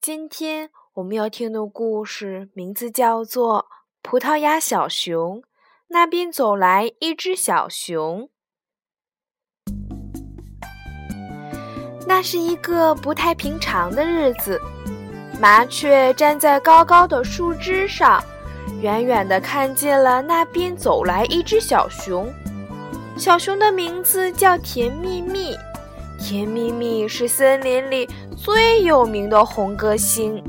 今天我们要听的故事名字叫做《葡萄牙小熊》，那边走来一只小熊。那是一个不太平常的日子，麻雀站在高高的树枝上，远远的看见了那边走来一只小熊。小熊的名字叫甜蜜蜜。甜蜜蜜是森林里最有名的红歌星。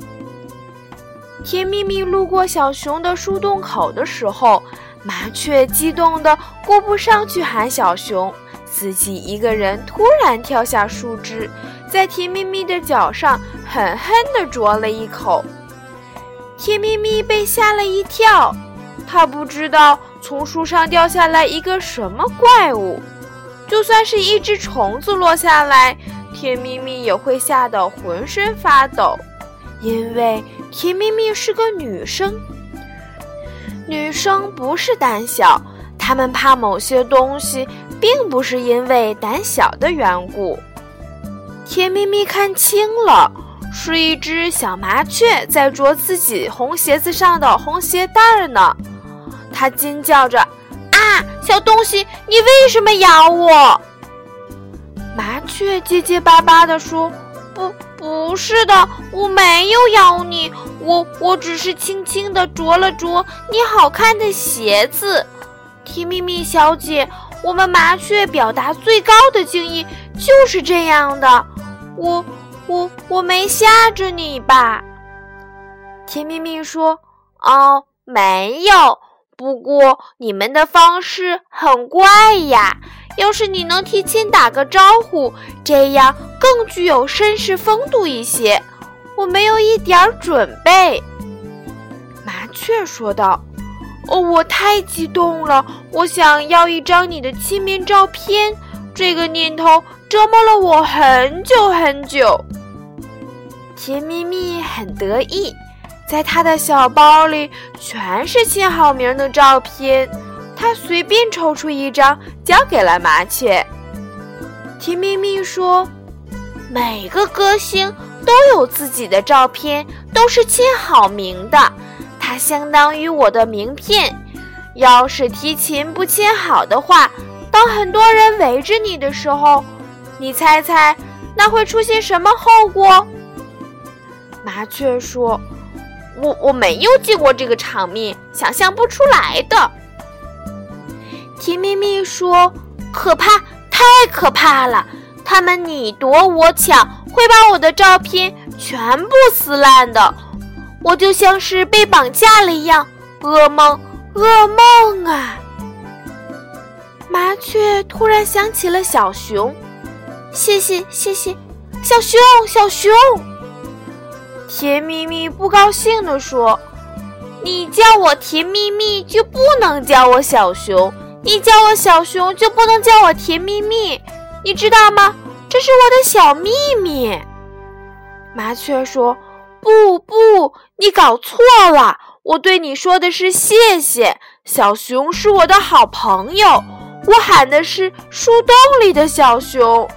甜蜜蜜路过小熊的树洞口的时候，麻雀激动的顾不上去喊小熊，自己一个人突然跳下树枝，在甜蜜蜜的脚上狠狠地啄了一口。甜蜜蜜被吓了一跳，它不知道从树上掉下来一个什么怪物。就算是一只虫子落下来，甜蜜蜜也会吓得浑身发抖，因为甜蜜蜜是个女生。女生不是胆小，她们怕某些东西，并不是因为胆小的缘故。甜蜜蜜看清了，是一只小麻雀在啄自己红鞋子上的红鞋带儿呢。它惊叫着。小东西，你为什么咬我？麻雀结结巴巴地说：“不，不是的，我没有咬你，我我只是轻轻地啄了啄你好看的鞋子。”甜蜜蜜小姐，我们麻雀表达最高的敬意就是这样的。我我我没吓着你吧？甜蜜蜜说：“哦，没有。”不过你们的方式很怪呀！要是你能提前打个招呼，这样更具有绅士风度一些。我没有一点准备。”麻雀说道。“哦，我太激动了！我想要一张你的亲密照片，这个念头折磨了我很久很久。”甜蜜蜜很得意。在他的小包里全是签好名的照片，他随便抽出一张交给了麻雀。甜蜜蜜说：“每个歌星都有自己的照片，都是签好名的，它相当于我的名片。要是提琴不签好的话，当很多人围着你的时候，你猜猜那会出现什么后果？”麻雀说。我我没有见过这个场面，想象不出来的。甜蜜蜜说：“可怕，太可怕了！他们你夺我抢，会把我的照片全部撕烂的。我就像是被绑架了一样，噩梦，噩梦啊！”麻雀突然想起了小熊，谢谢谢谢，小熊小熊。甜蜜蜜不高兴地说：“你叫我甜蜜蜜，就不能叫我小熊；你叫我小熊，就不能叫我甜蜜蜜。你知道吗？这是我的小秘密。”麻雀说：“不不，你搞错了。我对你说的是谢谢。小熊是我的好朋友，我喊的是树洞里的小熊。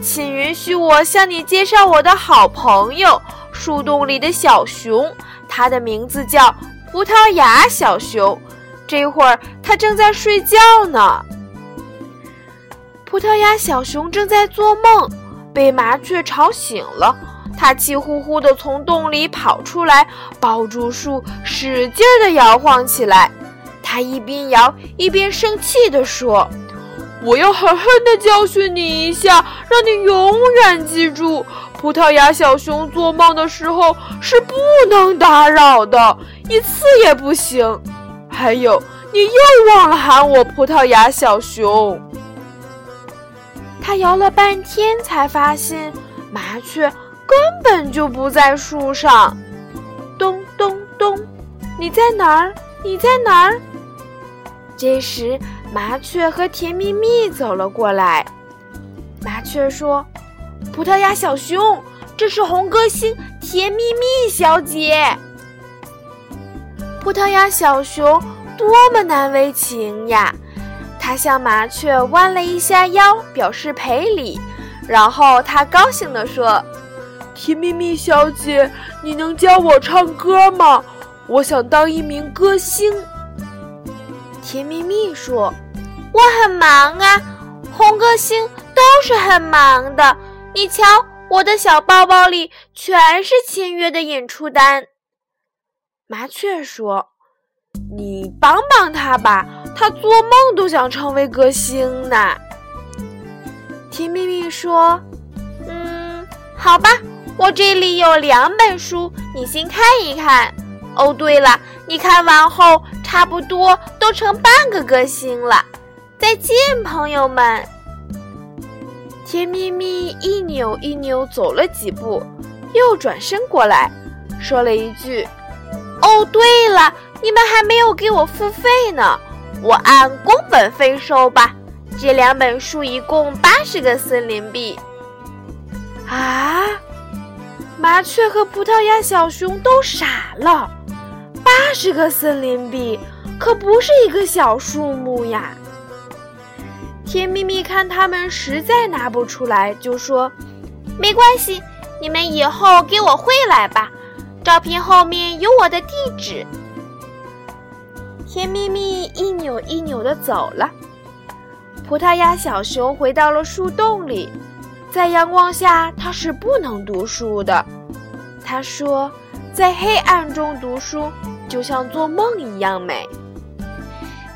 请允许我向你介绍我的好朋友。”树洞里的小熊，它的名字叫葡萄牙小熊。这会儿它正在睡觉呢。葡萄牙小熊正在做梦，被麻雀吵醒了。它气呼呼地从洞里跑出来，抱住树，使劲地摇晃起来。它一边摇一边生气地说：“我要狠狠地教训你一下，让你永远记住。”葡萄牙小熊做梦的时候是不能打扰的，一次也不行。还有，你又忘了喊我葡萄牙小熊。他摇了半天，才发现麻雀根本就不在树上。咚咚咚你在哪儿？你在哪儿？”这时，麻雀和甜蜜蜜走了过来。麻雀说：“葡萄牙小熊，这是红歌星甜蜜蜜小姐。”葡萄牙小熊多么难为情呀！他向麻雀弯了一下腰，表示赔礼。然后他高兴地说：“甜蜜蜜小姐，你能教我唱歌吗？我想当一名歌星。”甜蜜蜜说：“我很忙啊，红歌星都是很忙的。你瞧，我的小包包里全是签约的演出单。”麻雀说：“你帮帮他吧，他做梦都想成为歌星呢。”甜蜜蜜说：“嗯，好吧，我这里有两本书，你先看一看。哦，对了，你看完后差不多都成半个歌星了。再见，朋友们。”甜蜜蜜一扭一扭走了几步，又转身过来，说了一句。哦，对了，你们还没有给我付费呢，我按工本费收吧。这两本书一共八十个森林币。啊！麻雀和葡萄牙小熊都傻了，八十个森林币可不是一个小数目呀。甜蜜蜜看他们实在拿不出来，就说：“没关系，你们以后给我汇来吧。”照片后面有我的地址。甜蜜蜜一扭一扭地走了。葡萄牙小熊回到了树洞里，在阳光下，它是不能读书的。他说：“在黑暗中读书，就像做梦一样美。”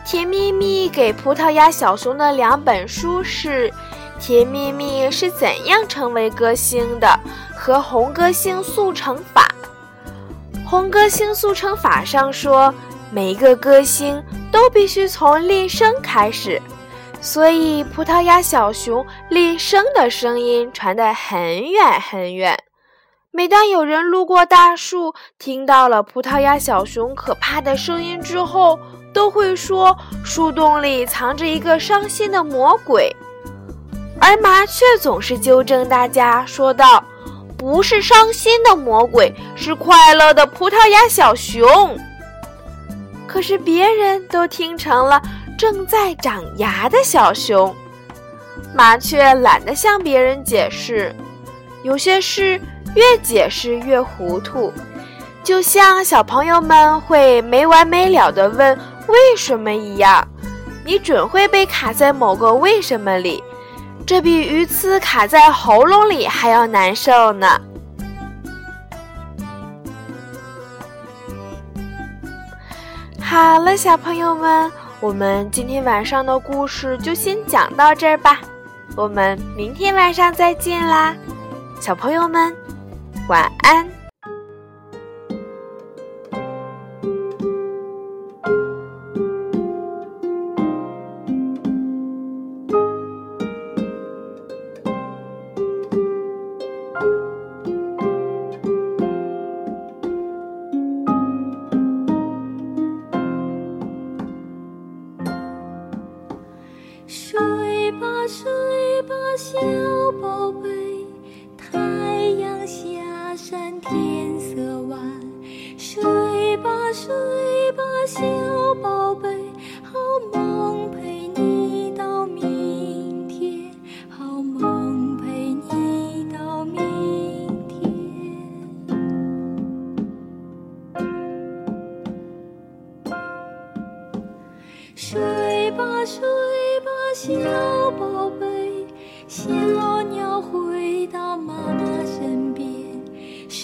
甜蜜蜜给葡萄牙小熊的两本书是《甜蜜蜜是怎样成为歌星的》和《红歌星速成法》。红歌星速成法上说，每一个歌星都必须从练声开始，所以葡萄牙小熊练声的声音传得很远很远。每当有人路过大树，听到了葡萄牙小熊可怕的声音之后，都会说树洞里藏着一个伤心的魔鬼。而麻雀总是纠正大家，说道。不是伤心的魔鬼，是快乐的葡萄牙小熊。可是别人都听成了正在长牙的小熊。麻雀懒得向别人解释，有些事越解释越糊涂，就像小朋友们会没完没了的问为什么一样，你准会被卡在某个为什么里。这比鱼刺卡在喉咙里还要难受呢。好了，小朋友们，我们今天晚上的故事就先讲到这儿吧。我们明天晚上再见啦，小朋友们，晚安。天色晚，睡吧睡吧，小宝贝，好梦陪你到明天，好梦陪你到明天。睡吧睡吧，小宝贝。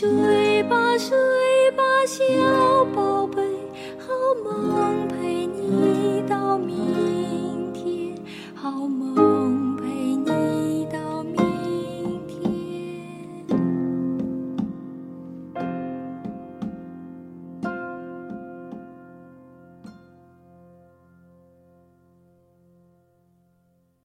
sweet.